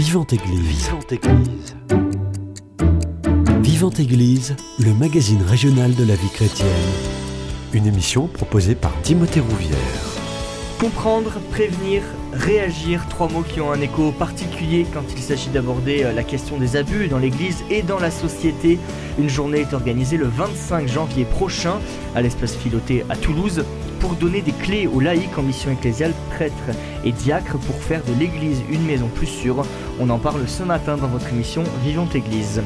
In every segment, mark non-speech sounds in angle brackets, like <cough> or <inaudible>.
Vivante Église. Vivante Église. Vivante Église, le magazine régional de la vie chrétienne. Une émission proposée par Timothée Rouvière. Comprendre, prévenir, réagir, trois mots qui ont un écho particulier quand il s'agit d'aborder euh, la question des abus dans l'Église et dans la société. Une journée est organisée le 25 janvier prochain à l'espace Philoté à Toulouse pour donner des clés aux laïcs en mission ecclésiale, prêtres et diacres pour faire de l'Église une maison plus sûre. On en parle ce matin dans votre émission Vivante Église.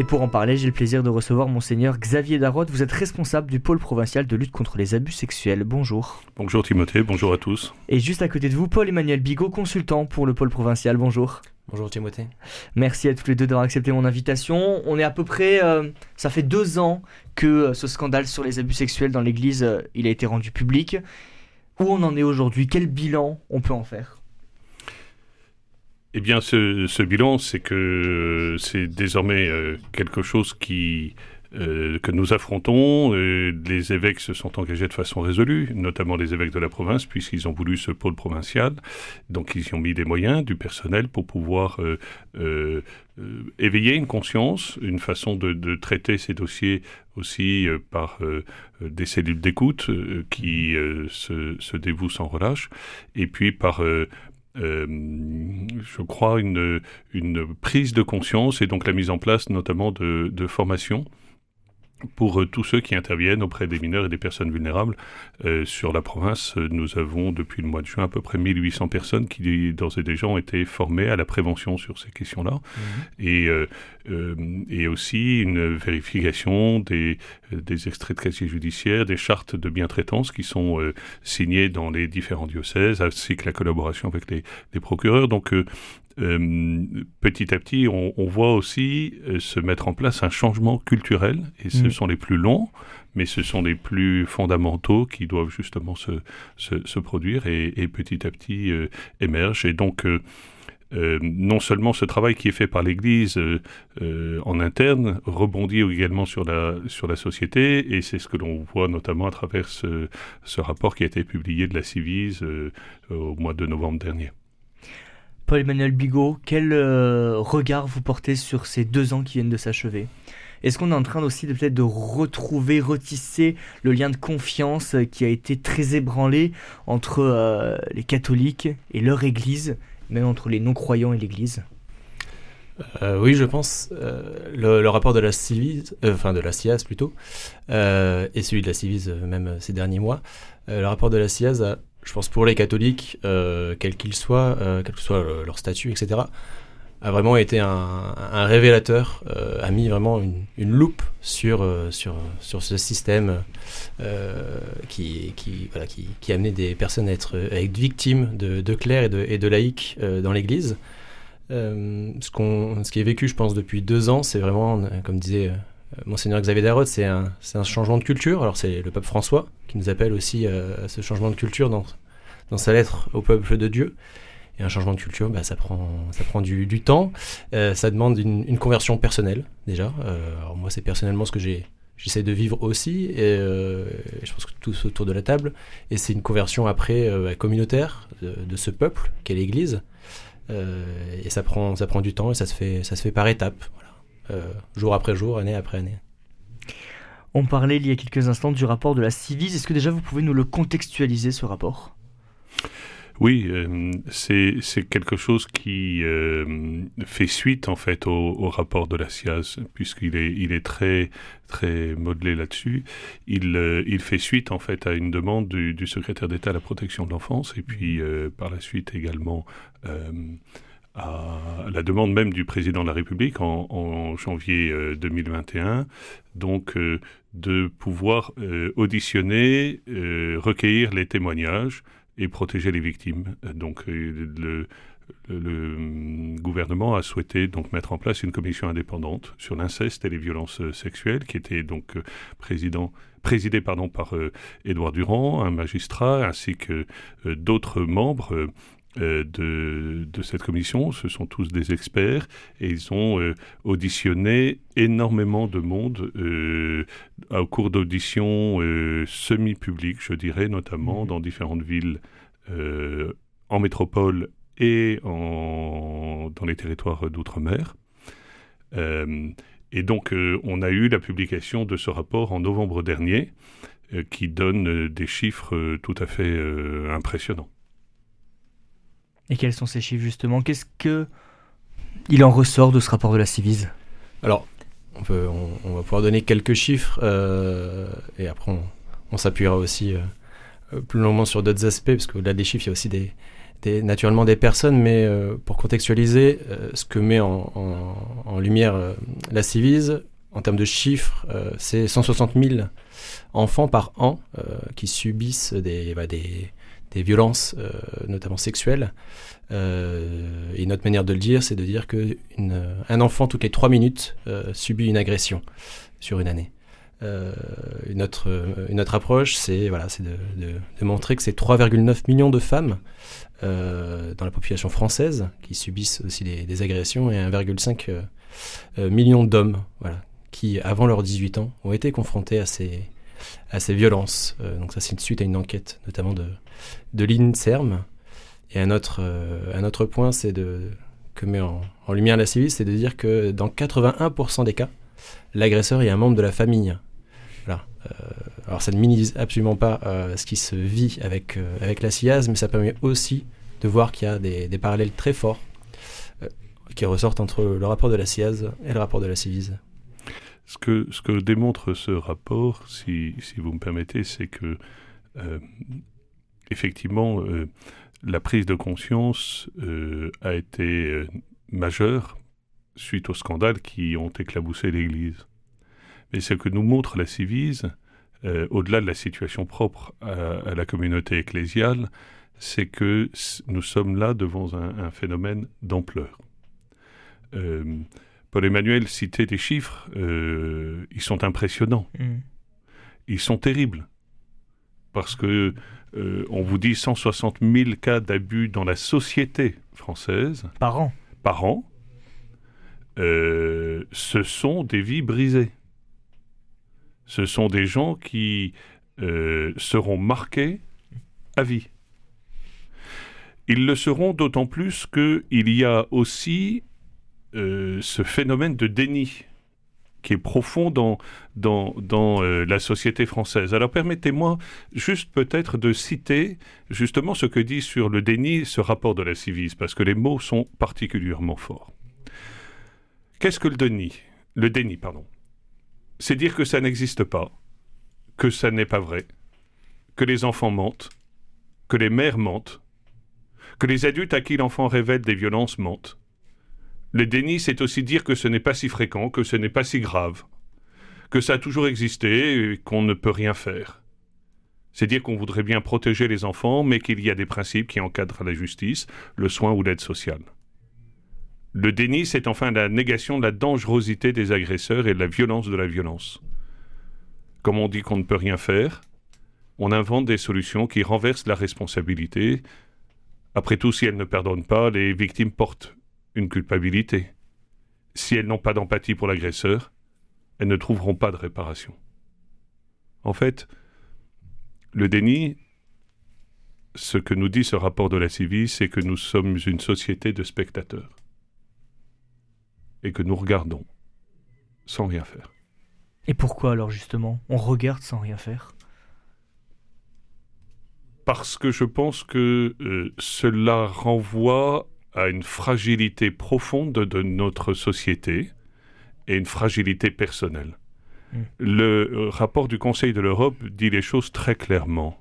Et pour en parler, j'ai le plaisir de recevoir Monseigneur Xavier Darotte. Vous êtes responsable du pôle provincial de lutte contre les abus sexuels. Bonjour. Bonjour Timothée, bonjour à tous. Et juste à côté de vous, Paul-Emmanuel Bigot, consultant pour le pôle provincial. Bonjour. Bonjour Timothée. Merci à tous les deux d'avoir accepté mon invitation. On est à peu près, euh, ça fait deux ans que euh, ce scandale sur les abus sexuels dans l'Église, euh, il a été rendu public. Où on en est aujourd'hui? Quel bilan on peut en faire? Eh bien, ce, bilan, c'est que c'est désormais euh, quelque chose qui euh, que nous affrontons. les évêques se sont engagés de façon résolue, notamment les évêques de la province, puisqu'ils ont voulu ce pôle provincial. Donc ils y ont mis des moyens, du personnel pour pouvoir euh, éveiller une conscience, une façon de, traiter ces dossiers aussi par des cellules d'écoute qui se, se, dévouent sans relâche, et puis par euh, je crois, une, une, prise de conscience et donc la mise en place notamment de, de formations pour euh, tous ceux qui interviennent auprès des mineurs et des personnes vulnérables. Euh, sur la province, euh, nous avons depuis le mois de juin à peu près 1800 personnes qui d'ores et déjà ont été formées à la prévention sur ces questions-là. Et, et aussi une vérification des, des extraits de casier judiciaire, des chartes de bientraitance qui sont signées dans les différents diocèses, ainsi que la collaboration avec les, les procureurs. Donc euh, petit à petit, on, voit aussi euh, se mettre en place un changement culturel, et ce mm. sont les plus longs, mais ce sont les plus fondamentaux qui doivent justement se, se, produire et, petit à petit euh, émergent. Et donc, non seulement ce travail qui est fait par l'Église en interne rebondit également sur la, sur la société, et c'est ce que l'on voit notamment à travers ce, ce, rapport qui a été publié de la Civise au mois de novembre dernier. Paul-Emmanuel Bigot, quel euh, regard vous portez sur ces deux ans qui viennent de s'achever? Est-ce qu'on est en train aussi de peut-être de retrouver, retisser le lien de confiance qui a été très ébranlé entre euh, les catholiques et leur Église, même entre les non-croyants et l'Église? Euh, oui, je pense. le, rapport de la Civise, enfin de la CIAS plutôt, et celui de la Civise même ces derniers mois, le rapport de la CIAS a je pense pour les catholiques, euh, quels qu'ils soient, euh, quel que soit leur statut, etc., a vraiment été un, révélateur, euh, a mis vraiment une, loupe sur, sur, sur ce système qui, qui, voilà, qui, qui amenait des personnes à être, victimes de, de clercs et de, et de laïcs dans l'Église. ce, qu'on, ce qui est vécu, je pense, depuis deux ans, c'est vraiment, comme disait euh, Monseigneur Xavier Darod, c'est un, changement de culture. Alors c'est le pape François qui nous appelle aussi euh, à ce changement de culture dans, sa lettre au peuple de Dieu. Et un changement de culture, bah, ça prend, du, temps. Euh, ça demande une, conversion personnelle, déjà. alors moi, c'est personnellement ce que j'essaie de vivre aussi. Et je pense que tous autour de la table. Et c'est une conversion après communautaire de, ce peuple qu'est l'Église. et ça prend, ça prend du temps et ça se fait, ça se fait par étapes. Voilà. Euh, jour après jour, année après année. On parlait il y a quelques instants du rapport de la Civise. Est-ce que déjà vous pouvez nous le contextualiser, ce rapport? Oui, euh, c'est quelque chose qui euh, fait suite en fait au, rapport de la SIAZ, puisqu'il est, il est très, très modelé là-dessus. Il, il fait suite en fait à une demande du, du secrétaire d'État à la protection de l'enfance, et puis par la suite également à la demande même du président de la République en, janvier 2021, euh, donc euh, de pouvoir euh, auditionner, recueillir les témoignages et protéger les victimes. Donc le, gouvernement a souhaité donc mettre en place une commission indépendante sur l'inceste et les violences sexuelles, qui était donc président, présidée par Édouard Durand, un magistrat, ainsi que d'autres membres euh, de, de, cette commission. Ce sont tous des experts et ils ont euh, auditionné énormément de monde euh, au cours d'auditions semi-publiques, je dirais, notamment mmh. dans différentes villes en métropole et en, dans les territoires d'outre-mer. et donc, on a eu la publication de ce rapport en novembre dernier, qui donne des chiffres tout à fait impressionnants. Et quels sont ces chiffres justement? Qu'est-ce que il en ressort de ce rapport de la Civise? Alors, on, va pouvoir donner quelques chiffres euh, et après on, s'appuiera aussi euh, euh, plus longuement sur d'autres aspects parce qu'au-delà des chiffres, il y a aussi des, naturellement des personnes, mais pour contextualiser, ce que met en, lumière la Civise en termes de chiffres, c'est 160 000 enfants par an qui subissent des, bah, des, des violences, euh, notamment sexuelles. Euh, et notre manière de le dire, c'est de dire qu'un enfant, toutes les trois minutes, euh, subit une agression sur une année. une, autre, une autre approche, c'est de, de, de, montrer que c'est 3,9 millions de femmes dans la population française qui subissent aussi des, agressions et 1,5 million d'hommes qui, avant leurs 18 ans, ont été confrontés à ces, à ces violences. donc ça, c'est une suite à une enquête, notamment de, de l'INSERM. Et un autre, euh, un autre point, c'est de que met en, lumière la civile, c'est de dire que dans 81% des cas, l'agresseur est un membre de la famille. Voilà. Euh, alors ça ne minimise absolument pas euh, ce qui se vit avec, avec la CIAS, mais ça permet aussi de voir qu'il y a des, parallèles très forts qui ressortent entre le rapport de la CIAS et le rapport de la Civise. Ce que, ce que démontre ce rapport, si, si vous me permettez, c'est que effectivement, euh, la prise de conscience euh, a été euh, majeure suite aux scandales qui ont éclaboussé l'Église. Mais ce que nous montre la Civise, au-delà de la situation propre à, la communauté ecclésiale, c'est que nous sommes là devant un, phénomène d'ampleur. Paul Emmanuel citait des chiffres, ils sont impressionnants, mmh. ils sont terribles, parce que euh, on vous dit 160 000 cas d'abus dans la société française. Par an. Par an. Euh, ce sont des vies brisées. Ce sont des gens qui euh, seront marqués à vie. Ils le seront d'autant plus qu'il y a aussi ce phénomène de déni qui est profond dans, euh, la société française. Alors permettez-moi juste peut-être de citer justement ce que dit sur le déni ce rapport de la Civise, parce que les mots sont particulièrement forts. Qu'est-ce que le déni? Le déni, pardon. C'est dire que ça n'existe pas, que ça n'est pas vrai, que les enfants mentent, que les mères mentent, que les adultes à qui l'enfant révèle des violences mentent, le déni, c'est aussi dire que ce n'est pas si fréquent, que ce n'est pas si grave, que ça a toujours existé et qu'on ne peut rien faire. C'est dire qu'on voudrait bien protéger les enfants, mais qu'il y a des principes qui encadrent la justice, le soin ou l'aide sociale. Le déni, c'est enfin la négation de la dangerosité des agresseurs et de la violence de la violence. Comme on dit qu'on ne peut rien faire, on invente des solutions qui renversent la responsabilité. Après tout, si elles ne pardonnent pas, les victimes portent une culpabilité. Si elles n'ont pas d'empathie pour l'agresseur, elles ne trouveront pas de réparation. En fait, le déni, ce que nous dit ce rapport de la CIVI, c'est que nous sommes une société de spectateurs et que nous regardons sans rien faire. Et pourquoi alors justement on regarde sans rien faire? Parce que je pense que euh, cela renvoie à une fragilité profonde de notre société et une fragilité personnelle. Hmm. Le euh, rapport du Conseil de l'Europe dit les choses très clairement.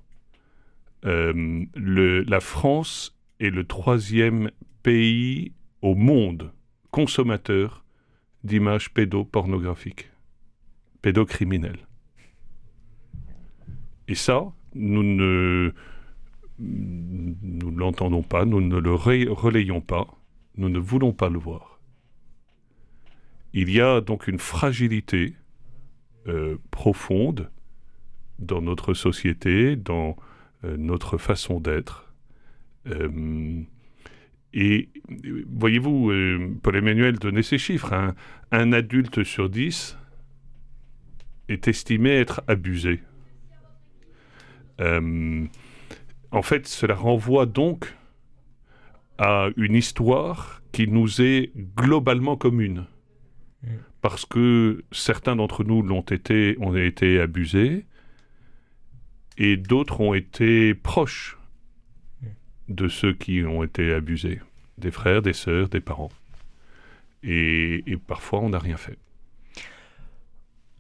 Euh, la France est le troisième pays au monde consommateur d'images pédopornographiques, pédocriminelles. Et ça, nous ne nous ne l'entendons pas, nous ne le relayons pas, nous ne voulons pas le voir. Il y a donc une fragilité euh, profonde dans notre société, dans euh, notre façon d'être. Euh, Et voyez-vous, Paul Emmanuel donnait ces chiffres. Un, un adulte sur dix est estimé être abusé. En fait, cela renvoie donc à une histoire qui nous est globalement commune. Mm. Parce que certains d'entre nous l'ont été, ont été abusés, et d'autres ont été proches mm. de ceux qui ont été abusés, des frères, des sœurs, des parents. Et, et parfois, on n'a rien fait.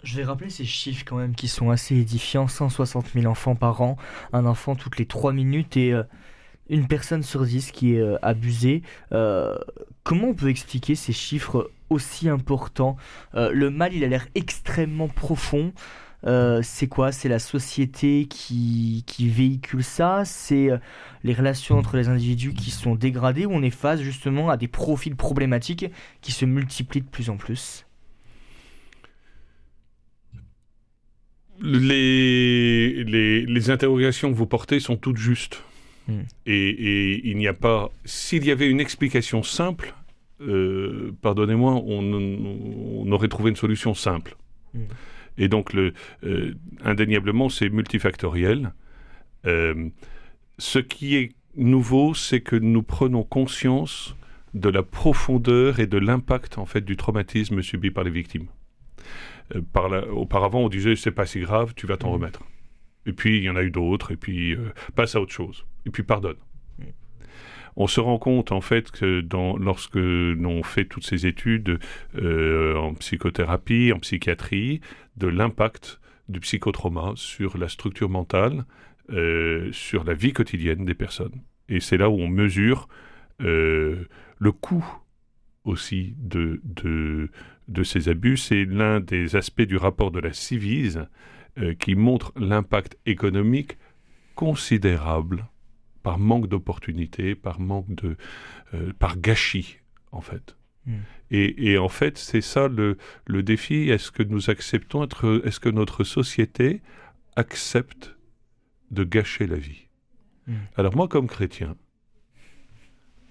Je vais rappeler ces chiffres quand même qui sont assez édifiants. 160 000 enfants par an, un enfant toutes les 3 minutes et euh, une personne sur dix qui est euh, abusée. Euh, comment on peut expliquer ces chiffres aussi importants? Le mal, il a l'air extrêmement profond. c'est quoi? C'est la société qui, qui véhicule ça? C'est les relations entre les individus qui sont dégradées? Ou on est face justement à des profils problématiques qui se multiplient de plus en plus? Les, les, les interrogations que vous portez sont toutes justes. Hmm. Et, il n'y a pas. S'il y avait une explication simple, euh, pardonnez-moi, on, aurait trouvé une solution simple. Hmm. Et donc, le, euh, indéniablement, c'est multifactoriel. Euh, ce qui est nouveau, c'est que nous prenons conscience de la profondeur et de l'impact en fait du traumatisme subi par les victimes. Par auparavant, on disait c'est pas si grave, tu vas t'en hmm. remettre. Et puis il y en a eu d'autres, et puis passe à autre chose et puis pardonne. Mm. On se rend compte en fait que dans, lorsque l'on fait toutes ces études euh, en psychothérapie, en psychiatrie, de l'impact du psychotrauma sur la structure mentale, euh, sur la vie quotidienne des personnes. Et c'est là où on mesure euh, le coût aussi de, de, de ces abus. C'est l'un des aspects du rapport de la Civise qui montre l'impact économique considérable par manque d'opportunités, par manque de, euh, par gâchis en fait. Hmm. Et, en fait, c'est ça le, le défi. Est-ce que nous acceptons être, est-ce que notre société accepte de gâcher la vie? Hmm. Alors moi, comme chrétien,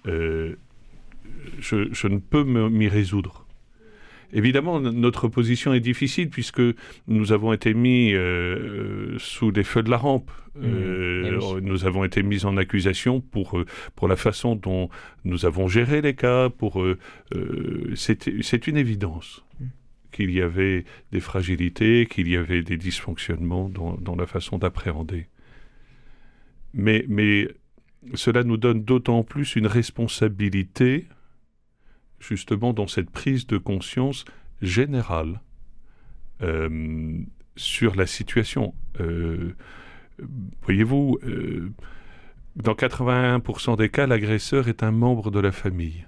euh, je, je, ne peux m'y résoudre. Évidemment, notre position est difficile puisque nous avons été mis euh, euh, sous les feux de la rampe. Mmh. Euh, eh nous avons été mis en accusation pour, pour la façon dont nous avons géré les cas. Pour, c'est une évidence mmh. qu'il y avait des fragilités, qu'il y avait des dysfonctionnements dans, dans la façon d'appréhender. Mais, mais cela nous donne d'autant plus une responsabilité justement dans cette prise de conscience générale euh, sur la situation. Euh, voyez-vous, euh, dans 81% des cas, l'agresseur est un membre de la famille.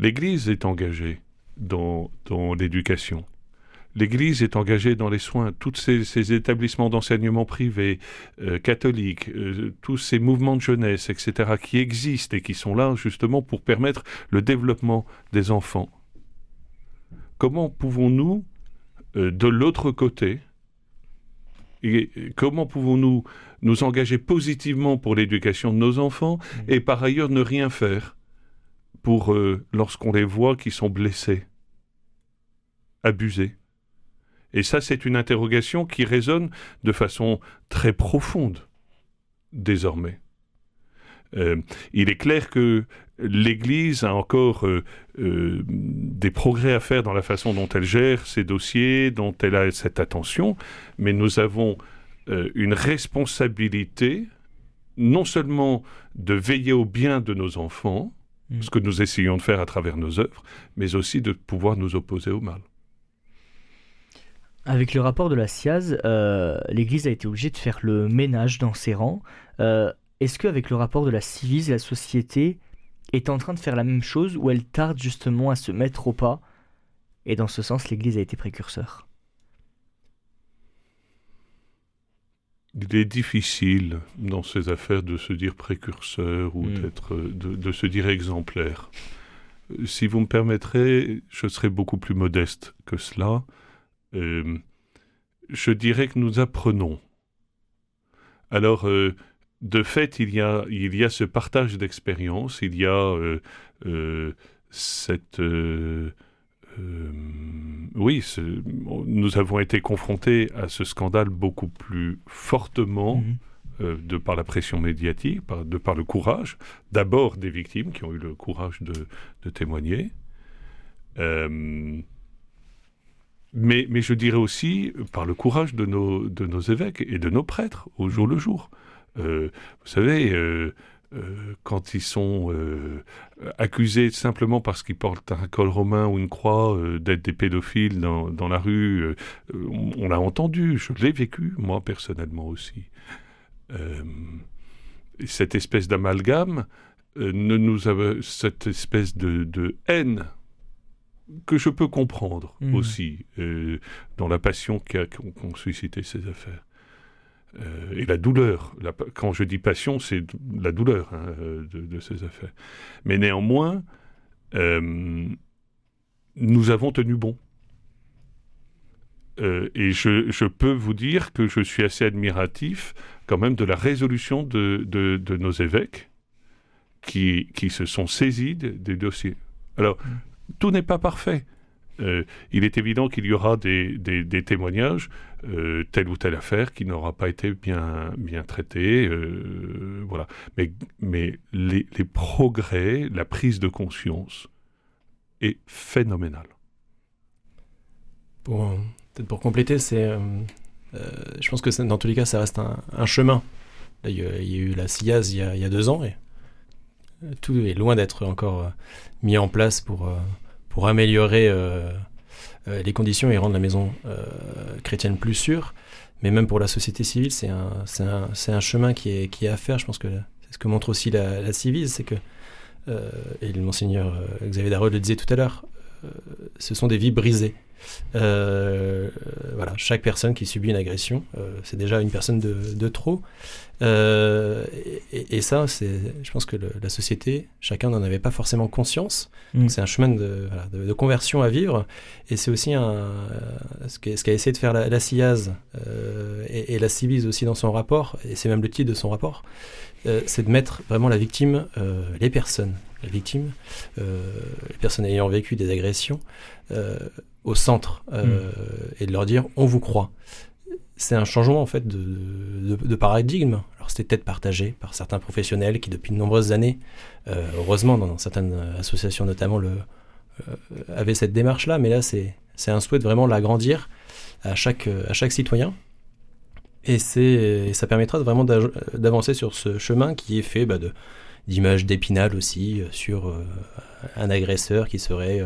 L'Église est engagée dans, dans l'éducation. L'Église est engagée dans les soins, tous ces, établissements d'enseignement privés, euh, catholiques, euh, tous ces mouvements de jeunesse, etc., qui existent et qui sont là justement pour permettre le développement des enfants. Comment pouvons-nous, euh, de l'autre côté, et comment pouvons-nous nous engager positivement pour l'éducation de nos enfants mmh. et par ailleurs ne rien faire pour lorsqu'on les voit qui sont blessés, abusés? Et ça, c'est une interrogation qui résonne de façon très profonde désormais. Euh, il est clair que l'Église a encore euh, euh, des progrès à faire dans la façon dont elle gère ses dossiers, dont elle a cette attention, mais nous avons une responsabilité non seulement de veiller au bien de nos enfants, mm. ce que nous essayons de faire à travers nos œuvres, mais aussi de pouvoir nous opposer au mal. Avec le rapport de la SIAZ, euh, l'Église a été obligée de faire le ménage dans ses rangs. Euh, est-ce qu'avec le rapport de la Civise, la société est en train de faire la même chose ou elle tarde justement à se mettre au pas? Et dans ce sens, l'Église a été précurseur. Il est difficile dans ces affaires de se dire précurseur ou hmm. d'être, de, de, se dire exemplaire. Si vous me permettrez, je serai beaucoup plus modeste que cela. Euh, je dirais que nous apprenons. Alors, euh, de fait, il y a, il y a ce partage d'expérience, il y a cette... oui, nous avons été confrontés à ce scandale beaucoup plus fortement. Mhm. Euh, de par la pression médiatique, de par le courage, d'abord des victimes qui ont eu le courage de, témoigner, euh, mais, je dirais aussi par le courage de nos, évêques et de nos prêtres au jour le jour. Euh, vous savez, quand ils sont accusés simplement parce qu'ils portent un col romain ou une croix d'être des pédophiles dans, la rue, on l'a entendu, je l'ai vécu moi personnellement aussi. Euh, cette espèce d'amalgame euh, cette espèce de, haine que je peux comprendre mmh. aussi euh, dans la passion qu'ont suscité ces affaires. et la douleur. quand je dis passion, c'est la douleur hein, de, ces affaires. Mais néanmoins, nous avons tenu bon. et je, je, peux vous dire que je suis assez admiratif quand même de la résolution de, de, nos évêques qui, qui, se sont saisis des dossiers. Alors, mm. Tout n'est pas parfait. Euh, il est évident qu'il y aura des, des, témoignages, euh, telle ou telle affaire qui n'aura pas été bien, bien traitée. Euh, voilà. Mais, mais les, les, progrès, la prise de conscience est phénoménale. Pour, peut-être pour compléter, c'est euh, je pense que dans tous les cas, ça reste un, chemin. il, y a, eu la CIAZ il y a, deux ans et tout est loin d'être encore euh, mis en place pour, pour améliorer les conditions et rendre la maison chrétienne plus sûre. Mais même pour la société civile, c'est un, un, un, chemin qui est, qui est à faire. Je pense que c'est ce que montre aussi la, la Civise, c'est que, et le monseigneur Xavier Dareux le disait tout à l'heure, ce sont des vies brisées. Euh, voilà, chaque personne qui subit une agression, euh, c'est déjà une personne de, trop. Euh, et, ça, c'est, je pense que la société, chacun n'en avait pas forcément conscience. Mm. C'est un chemin de, de, conversion à vivre. Et c'est aussi un, ce qu'a essayé de faire la, la CIAZ et, la Civise aussi dans son rapport, et c'est même le titre de son rapport, c'est de mettre vraiment la victime, les personnes, la victime, les personnes ayant vécu des agressions, au centre euh, mm. et de leur dire on vous croit. C'est un changement en fait de, de, paradigme. Alors c'était peut-être partagé par certains professionnels qui depuis de nombreuses années, euh, heureusement dans, certaines associations notamment, le, euh, avaient cette démarche-là, mais là c'est un souhait de vraiment l'agrandir à chaque, à chaque citoyen. Et, et ça permettra vraiment d'avancer sur ce chemin qui est fait bah, d'images d'épinal aussi sur un agresseur qui serait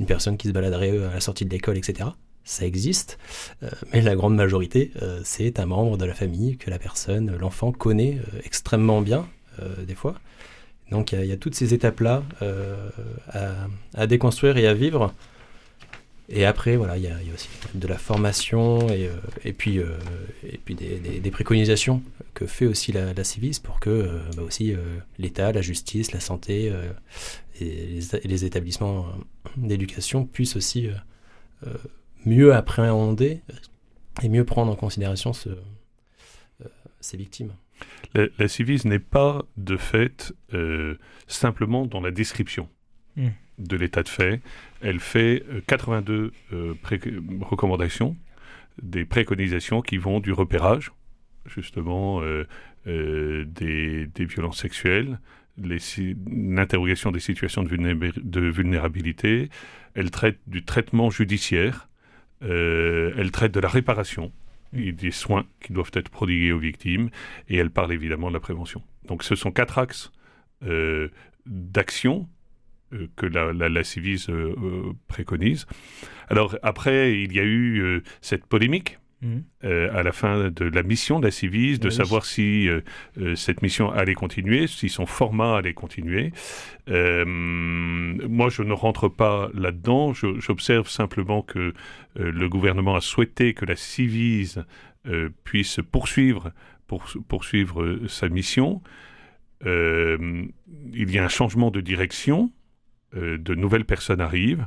une personne qui se baladerait euh, à la sortie de l'école, etc. Ça existe, euh, mais la grande majorité, euh, c'est un membre de la famille que la personne, l'enfant, connaît extrêmement bien, des fois. Donc il y, a toutes ces étapes-là à, déconstruire et à vivre. Et après, voilà, il y, a aussi de la formation et, puis, et puis des, préconisations que fait aussi la, la Civis pour que bah aussi l'État, la justice, la santé et les, établissements d'éducation puissent aussi euh, euh, mieux appréhender et mieux prendre en considération ce, euh, ces victimes. La, la n'est pas de fait simplement dans la description hmm. De l'état de fait. Elle fait 82 recommandations, des préconisations qui vont du repérage, justement, des, des, violences sexuelles, l'interrogation des situations de, vulnérabilité, elle traite du traitement judiciaire, euh, elle traite de la réparation et des soins qui doivent être prodigués aux victimes, et elle parle évidemment de la prévention. Donc ce sont quatre axes euh, d'action euh, que la, la, la Civise préconise. Alors après, il y a eu cette polémique. Euh, à la fin de la mission de la Civis, de savoir si euh, euh, cette mission allait continuer, si son format allait continuer. moi, je ne rentre pas là-dedans. J'observe simplement que le gouvernement a souhaité que la Civis puisse poursuivre, pour, poursuivre sa mission. il y a un changement de direction. De nouvelles personnes arrivent.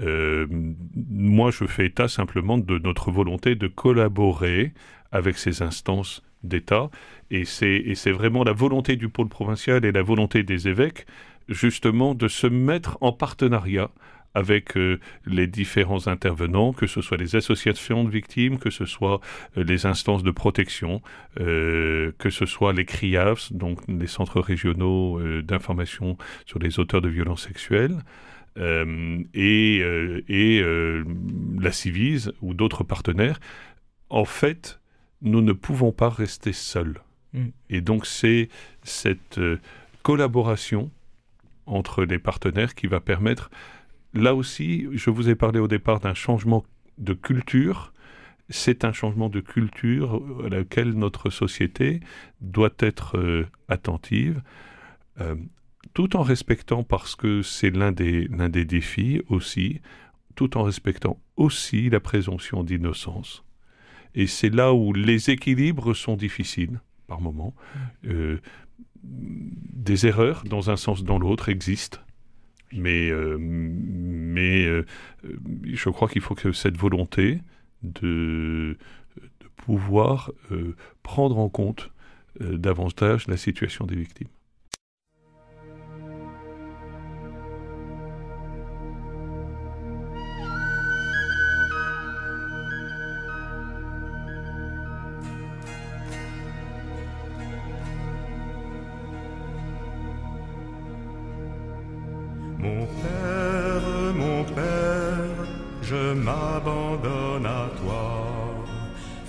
Euh, moi, je fais état simplement de notre volonté de collaborer avec ces instances d'État. Et c'est vraiment la volonté du pôle provincial et la volonté des évêques, justement, de se mettre en partenariat avec euh, les différents intervenants, que ce soit les associations de victimes, que ce soit euh, les instances de protection, euh, que ce soit les CRIAVS, donc les centres régionaux d'information sur les auteurs de violences sexuelles, et, et la Civise ou d'autres partenaires. En fait, nous ne pouvons pas rester seuls. Mm. Et donc c'est cette collaboration entre les partenaires qui va permettre là aussi, je vous ai parlé au départ d'un changement de culture. C'est un changement de culture à laquelle notre société doit être euh, attentive, euh, tout en respectant, parce que c'est l'un des, défis aussi, tout en respectant aussi la présomption d'innocence. Et c'est là où les équilibres sont difficiles par moments. Euh, des erreurs dans un sens dans l'autre existent. Mais, euh, mais euh, je crois qu'il faut que cette volonté de, pouvoir euh, prendre en compte davantage la situation des victimes.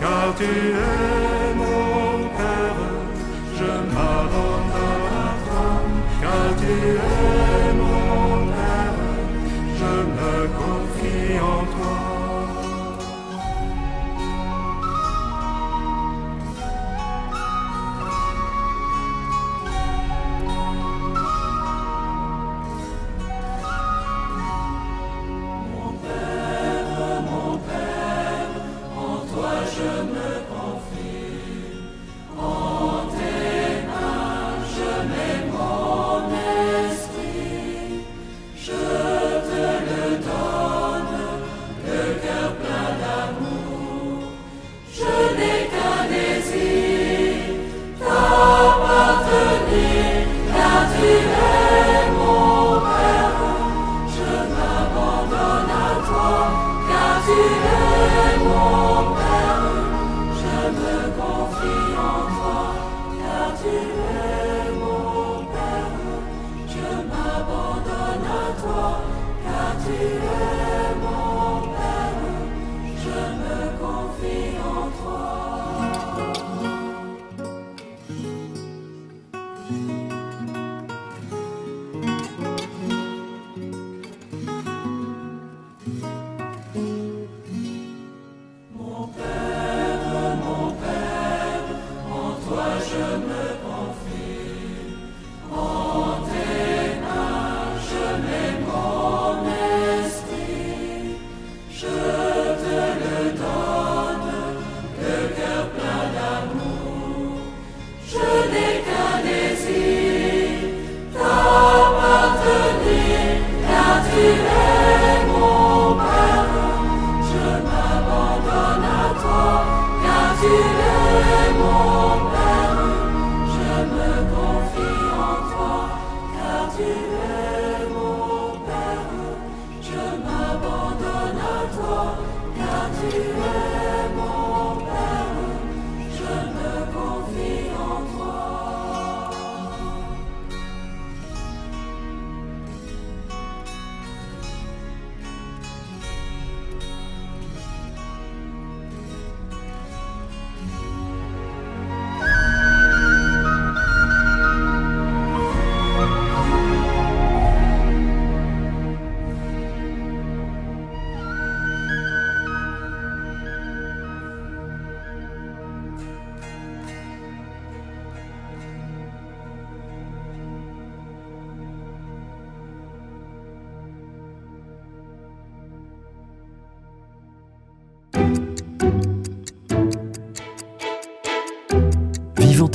Cautiemo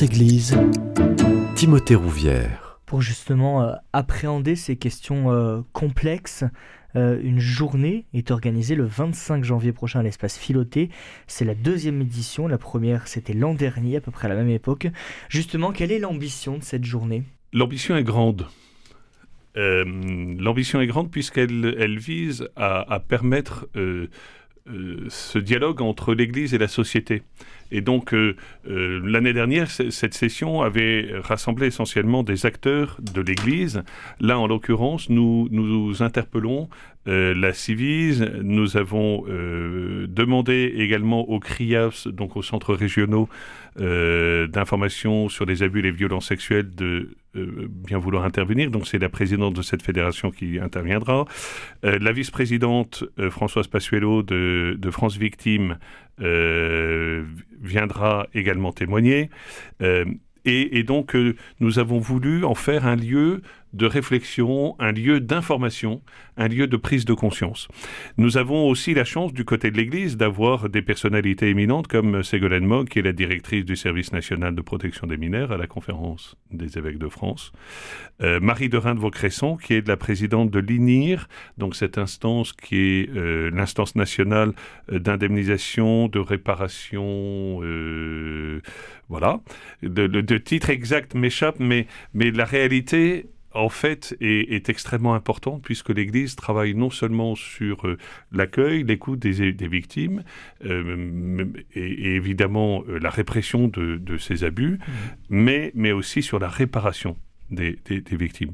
Église, Timothée Rouvière. Pour justement euh, appréhender ces questions euh, complexes, euh, une journée est organisée le 25 janvier prochain à l'espace Philoté. C'est la deuxième édition. La première, c'était l'an dernier, à peu près à la même époque. Justement, quelle est l'ambition de cette journée? L'ambition est grande. Euh, L'ambition est grande puisqu'elle elle vise à, à permettre ce dialogue entre l'Église et la société. Et donc, euh, euh, l'année dernière, cette session avait rassemblé essentiellement des acteurs de l'Église. Là, en l'occurrence, nous nous interpellons euh, la Civise. Nous avons euh, demandé également au CRIAS, donc aux centres régionaux euh, d'information sur les abus et les violences sexuelles, de euh, bien vouloir intervenir. Donc, c'est la présidente de cette fédération qui interviendra. Euh, la vice-présidente Françoise Passuelo de, France Victime euh, viendra également témoigner. Et, donc, nous avons voulu en faire un lieu de réflexion, un lieu d'information, un lieu de prise de conscience. Nous avons aussi la chance du côté de l'Église d'avoir des personnalités éminentes comme Ségolène Mogg, qui est la directrice du service national de protection des mineurs à la conférence des évêques de France, euh, Marie de de Vaucresson, qui est la présidente de l'INIR, donc cette instance qui est euh, l'instance nationale euh, d'indemnisation, de réparation, voilà. Le titre exact m'échappe, mais, mais la réalité en fait, est, est extrêmement importante puisque l'Église travaille non seulement sur euh, l'accueil, l'écoute des, des victimes euh, et, et évidemment euh, la répression de, de ces abus, mais, mais aussi sur la réparation des, des- des victimes.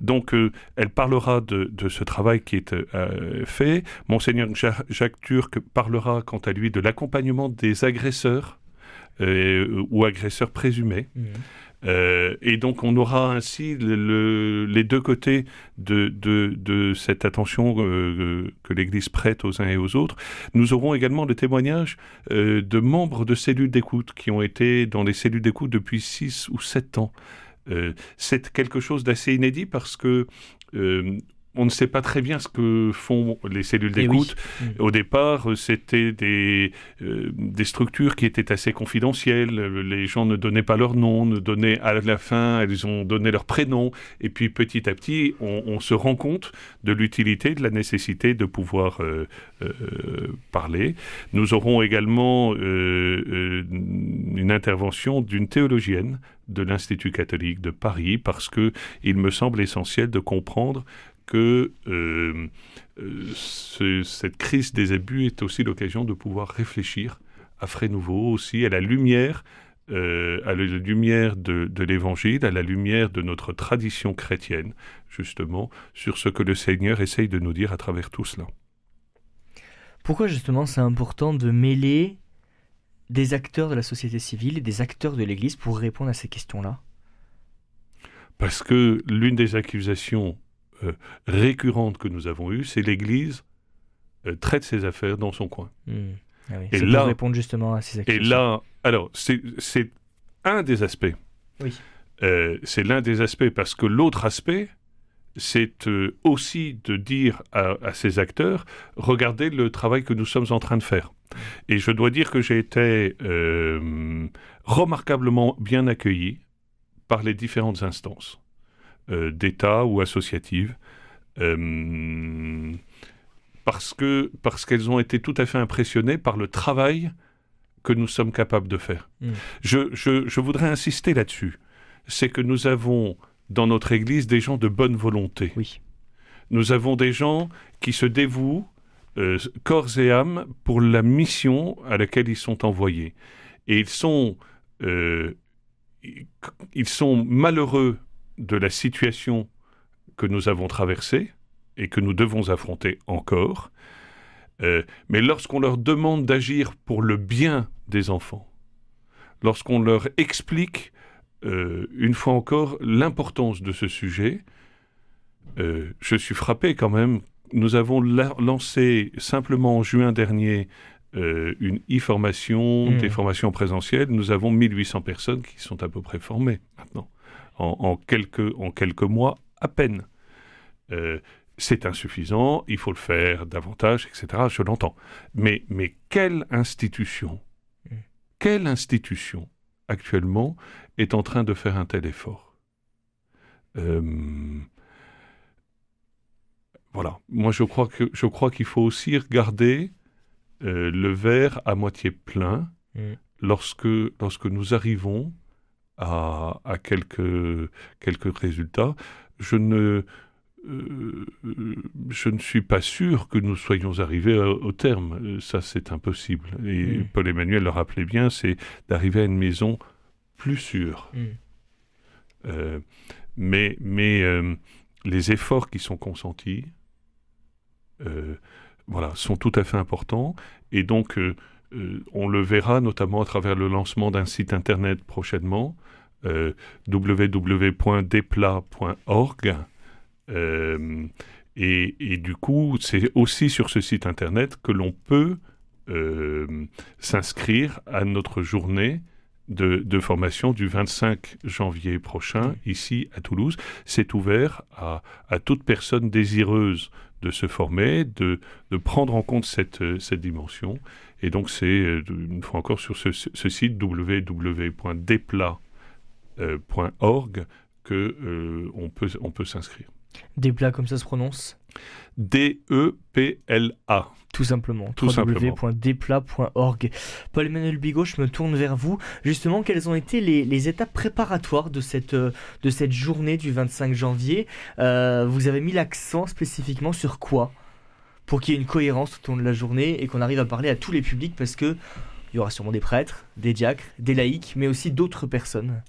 Donc, euh, elle parlera de, de ce travail qui est euh, fait. Monseigneur Ja- Jacques Turc parlera quant à lui de l'accompagnement des agresseurs euh, ou agresseurs présumés. Euh, et donc on aura ainsi le- le- les deux côtés de, cette attention euh, que l'Église prête aux uns et aux autres. Nous aurons également le témoignage euh, de membres de cellules d'écoute qui ont été dans les cellules d'écoute depuis 6 ou 7 ans. Euh, C'est quelque chose d'assez inédit parce que euh, on ne sait pas très bien ce que font les cellules Eh oui. d'écoute. Mm. Au départ, euh, c'était des, euh, des structures qui étaient assez confidentielles. Euh, Les gens ne donnaient pas leur nom, ne donnaient à la fin, elles ont donné leur prénom. Et puis petit à petit, on, on se rend compte de l'utilité, de la nécessité de pouvoir euh, euh, parler. Nous aurons également une intervention d'une théologienne de l'Institut catholique de Paris parce que il me semble essentiel de comprendre que euh, ce- cette crise des abus est aussi l'occasion de pouvoir réfléchir à frais nouveaux aussi, à la lumière, euh, à la lumière de, de l'Évangile, à la lumière de notre tradition chrétienne, justement, sur ce que le Seigneur essaye de nous dire à travers tout cela. Pourquoi justement c'est important de mêler des acteurs de la société civile et des acteurs de l'Église pour répondre à ces questions-là? Parce que l'une des accusations euh, récurrentes que nous avons eues, c'est l'Église euh, traite ses affaires dans son coin. Hmm. Ah oui, Et là- pour répondre justement à ces Et accusations. là, alors, c'est un des aspects. Oui. Euh, c'est l'un des aspects parce que l'autre aspect, c'est aussi de dire à, à ces acteurs, regardez le travail que nous sommes en train de faire. Et je dois dire que j'ai été remarquablement bien accueilli par les différentes instances d'État ou associatives. euh, parce que parce qu'elles ont été tout à fait impressionnées par le travail que nous sommes capables de faire. Mm. Je, je- je voudrais insister là-dessus. C'est que nous avons dans notre Église des gens de bonne volonté. Oui. Nous avons des gens qui se dévouent euh, corps et âme pour la mission à laquelle ils sont envoyés. Et ils sont, euh, ils sont malheureux de la situation que nous avons traversée et que nous devons affronter encore. Euh, mais lorsqu'on leur demande d'agir pour le bien des enfants, lorsqu'on leur explique euh, une fois encore l'importance de ce sujet, euh, je suis frappé quand même. Nous avons la- lancé simplement en juin dernier euh, une e-formation, Mm. des formations présentielles. Nous avons 1800 personnes qui sont à peu près formées maintenant, en, en quelques, en quelques mois à peine. Euh, c'est insuffisant, il faut le faire davantage, etc. Je l'entends. Mais, mais quelle institution, quelle institution actuellement est en train de faire un tel effort? Euh, voilà. Moi, je crois que je crois qu'il faut aussi regarder euh, le verre à moitié plein Mm. lorsque lorsque nous arrivons à, à quelques quelques résultats. Je ne euh, je ne suis pas sûr que nous soyons arrivés au, terme. Euh, Ça, c'est impossible. Et Mm. Paul Emmanuel le rappelait bien, c'est d'arriver à une maison plus sûre. Mm. Euh, mais mais euh, les efforts qui sont consentis voilà, sont tout à fait importants. Et donc, euh, on le verra notamment à travers le lancement d'un site internet prochainement, euh, www.desplat.org. Euh, et, du coup, c'est aussi sur ce site internet que l'on peut euh, s'inscrire à notre journée de, formation du 25 janvier prochain, ici à Toulouse. C'est ouvert à, toute personne désireuse de se former, de, de prendre en compte cette, cette dimension. Et donc, c'est euh, une fois encore sur ce, ce site www.desplat.org que euh, on peut, on peut s'inscrire. Des plats comme ça se prononce? E D-E-P-L-A. Tout simplement. Tout www.desplat.org. Paul-Emmanuel Bigot, je me tourne vers vous. Justement, quelles ont été les, les étapes préparatoires de cette, euh, de cette journée du 25 janvier? Euh, Vous avez mis l'accent spécifiquement sur quoi? Pour qu'il y ait une cohérence tout au long de la journée et qu'on arrive à parler à tous les publics parce que il y aura sûrement des prêtres, des diacres, des laïcs, mais aussi d'autres personnes.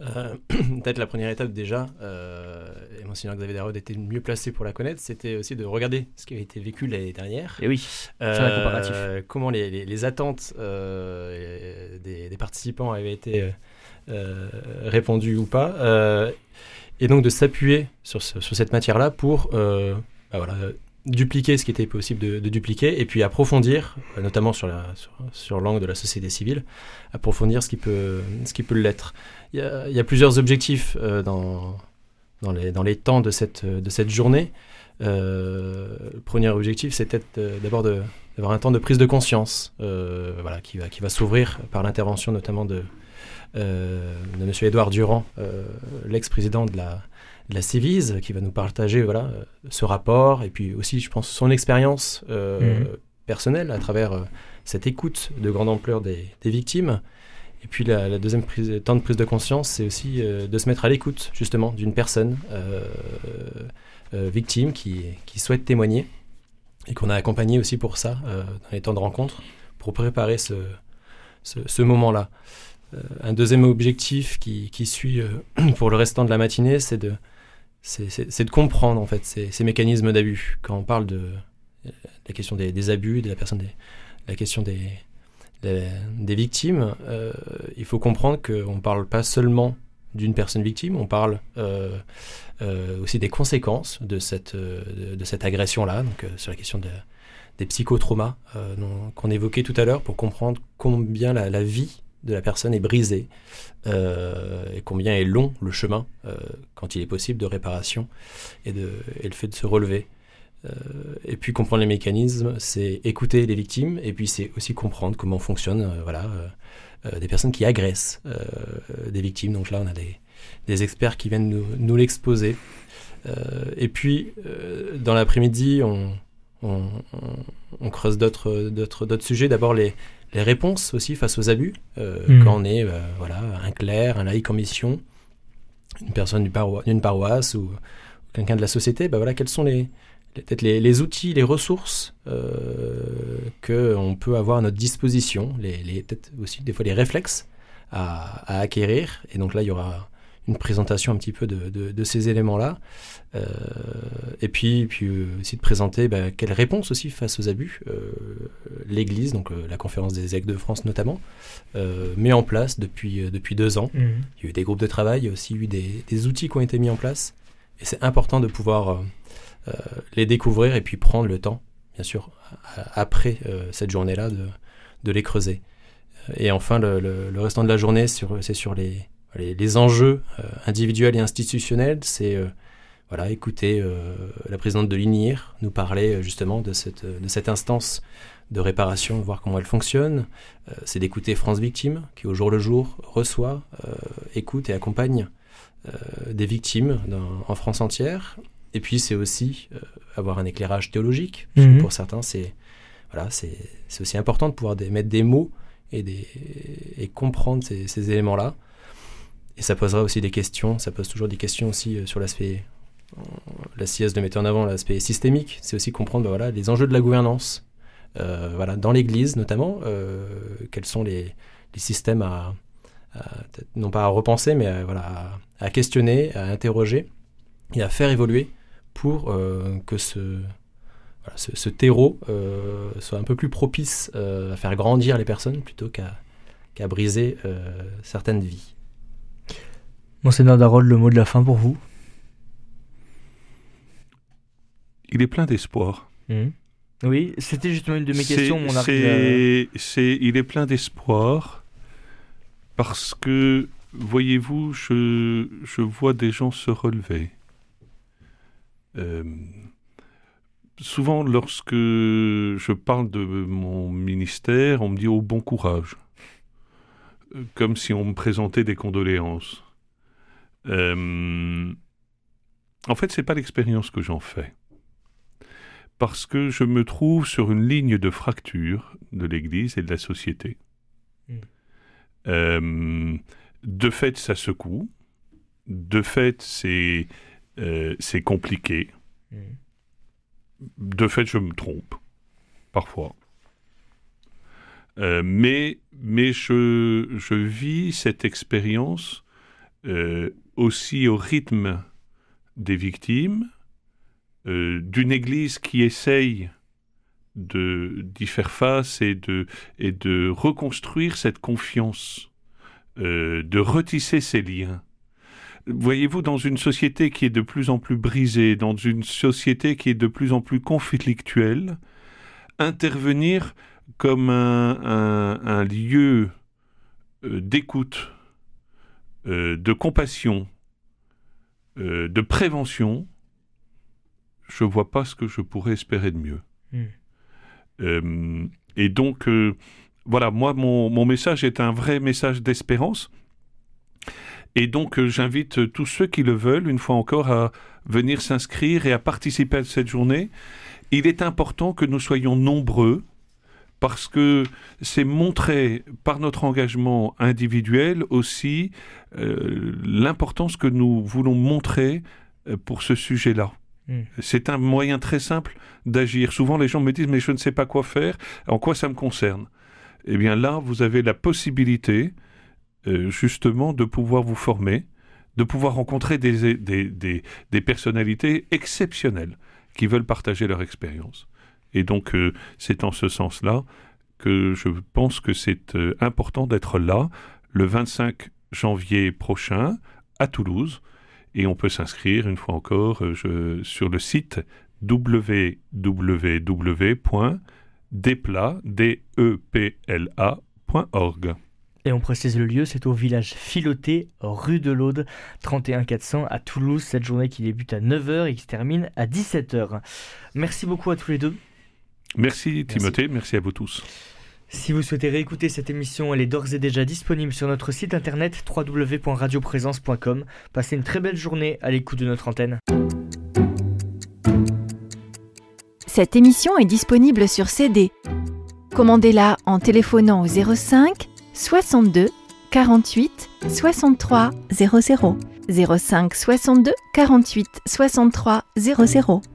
Euh, <clears throat> Peut-être la première étape déjà, euh, et Monseigneur Xavier Darod était mieux placé pour la connaître, c'était aussi de regarder ce qui avait été vécu l'année dernière. Et oui, faire un comparatif. Comment les, les- les attentes euh, des, des participants avaient été euh, euh, répondues ou pas. euh, et donc de s'appuyer sur, ce- sur cette matière-là pour euh, bah voilà, dupliquer ce qui était possible de, dupliquer et puis approfondir, euh, notamment sur la- sur, sur l'angle de la société civile, approfondir ce qui peut, ce qui peut l'être. Il y a, plusieurs objectifs euh, dans, dans, les, dans les temps de cette, de cette journée. Euh, le premier objectif, c'était d'abord d'avoir un temps de prise de conscience voilà, qui va, qui va s'ouvrir par l'intervention notamment de, de M. Édouard Durand, l'ex-président de la, la Civise, qui va nous partager voilà, euh, ce rapport et puis aussi, je pense, son expérience euh, Mhm. personnelle à travers euh, cette écoute de grande ampleur des, des victimes. Et puis la, la deuxième prise, temps de prise de conscience, c'est aussi euh, de se mettre à l'écoute justement d'une personne victime qui, qui souhaite témoigner et qu'on a accompagné aussi pour ça dans les temps de rencontre pour préparer ce, ce, ce moment-là. Un deuxième objectif qui, qui suit <clears throat> pour le restant de la matinée, c'est de, c'est, de comprendre en fait ces, mécanismes d'abus. Quand on parle de euh, la question des, abus, de la personne des, la question des, des, victimes, euh, il faut comprendre qu'on ne parle pas seulement d'une personne victime, on parle euh, aussi des conséquences de cette, de, cette agression-là, donc sur la question de- des psychotraumas qu'on évoquait tout à l'heure, pour comprendre combien la vie de la personne est brisée euh, et combien est long le chemin euh, quand il est possible de réparation et, de, le fait de se relever. Euh, et puis comprendre les mécanismes, c'est écouter les victimes et puis c'est aussi comprendre comment fonctionnent voilà, des personnes qui agressent des victimes. Donc là, on a des, experts qui viennent nous, l'exposer. Et puis, dans l'après-midi, on, on, creuse d'autres sujets. D'abord, les, les réponses aussi face aux abus. Mhm. Quand on est euh, voilà, un clerc, un laïc en mission, une personne d'une paroisse ou quelqu'un de la société, bah voilà, quels sont les, les- peut-être les, les outils, les ressources euh, qu'on peut avoir à notre disposition, les, les- peut-être aussi des fois les réflexes à, à acquérir. Et donc là, il y aura une présentation un petit peu de, de- de ces éléments-là. Euh, et puis, puis euh, aussi de présenter bah, quelles réponses aussi face aux abus. Euh, L'Église, donc euh, la conférence des évêques de France notamment, euh, met en place depuis, euh, depuis deux ans. Mhm. Il y a eu des groupes de travail, il y a aussi eu des, des outils qui ont été mis en place. Et c'est important de pouvoir euh, euh, les découvrir et puis prendre le temps, bien sûr, après euh, cette journée-là, de, de les creuser. Et enfin, le, le- le restant de la journée, c'est sur les, les, les enjeux euh, individuels et institutionnels. C'est euh, voilà, écouter euh, la présidente de l'INIR nous parler euh, justement de cette, de cette instance de réparation, voir comment elle fonctionne. c'est d'écouter France Victime, qui au jour le jour reçoit, écoute et accompagne des victimes en France entière. Et puis c'est aussi avoir un éclairage théologique. Mhm. Pour certains, c'est voilà, c'est aussi important de pouvoir mettre des mots et, des, et comprendre ces, ces éléments-là. Et ça posera aussi des questions, ça pose toujours des questions aussi euh, sur l'aspect, euh, la CIS de mettre en avant l'aspect systémique, c'est aussi comprendre bah, voilà, les enjeux de la gouvernance, euh, voilà, dans l'Église notamment, quels sont les, systèmes à, non pas à repenser, mais voilà, à, questionner, à interroger et à faire évoluer pour que ce, ce, terreau soit un peu plus propice à faire grandir les personnes plutôt qu'à briser certaines vies. Monseigneur Darol, le mot de la fin pour vous Il est plein d'espoir. Mmh. Oui, c'était justement une de mes questions. Il est plein d'espoir parce que, voyez-vous, je, je vois des gens se relever. Euh, souvent, lorsque je parle de mon ministère, on me dit au bon courage, comme si on me présentait des condoléances. Euh, en fait, c'est pas l'expérience que j'en fais. Parce que je me trouve sur une ligne de fracture de l'Église et de la société. Hmm. Euh, de fait, ça secoue. De fait, c'est euh, compliqué. Hmm. De fait, je me trompe. Parfois. mais mais je, je vis cette expérience aussi au rythme des victimes, euh, d'une Église qui essaye d'y faire face et de, et de reconstruire cette confiance, euh, de retisser ces liens. Voyez-vous, dans une société qui est de plus en plus brisée, dans une société qui est de plus en plus conflictuelle, intervenir comme un, lieu euh, d'écoute, euh, de compassion, euh, de prévention, je ne vois pas ce que je pourrais espérer de mieux. Hmm. Euh, et donc, voilà, moi, mon, message est un vrai message d'espérance. Et donc, j'invite tous ceux qui le veulent, une fois encore, à venir s'inscrire et à participer à cette journée. Il est important que nous soyons nombreux parce que c'est montrer par notre engagement individuel aussi euh, l'importance que nous voulons montrer euh, pour ce sujet-là. Hmm. C'est un moyen très simple d'agir. Souvent, les gens me disent, mais je ne sais pas quoi faire, en quoi ça me concerne Eh bien là, vous avez la possibilité, euh, justement, de pouvoir vous former, de pouvoir rencontrer des, des, des personnalités exceptionnelles qui veulent partager leur expérience. Et donc, euh, c'est en ce sens-là que je pense que c'est euh, important d'être là le 25 janvier prochain à Toulouse. Et on peut s'inscrire une fois encore euh, sur le site www.depla.org. Et on précise le lieu, c'est au village Filoté, rue de l'Aude, 31 400 à Toulouse, cette journée qui débute à 9h et qui se termine à 17h. Merci beaucoup à tous les deux. Merci Timothée, merci. à vous tous. Si vous souhaitez réécouter cette émission, elle est d'ores et déjà disponible sur notre site internet www.radioprésence.com. Passez une très belle journée à l'écoute de notre antenne. Cette émission est disponible sur CD. Commandez-la en téléphonant au 05 62 48 63 00. 05 62 48 63 00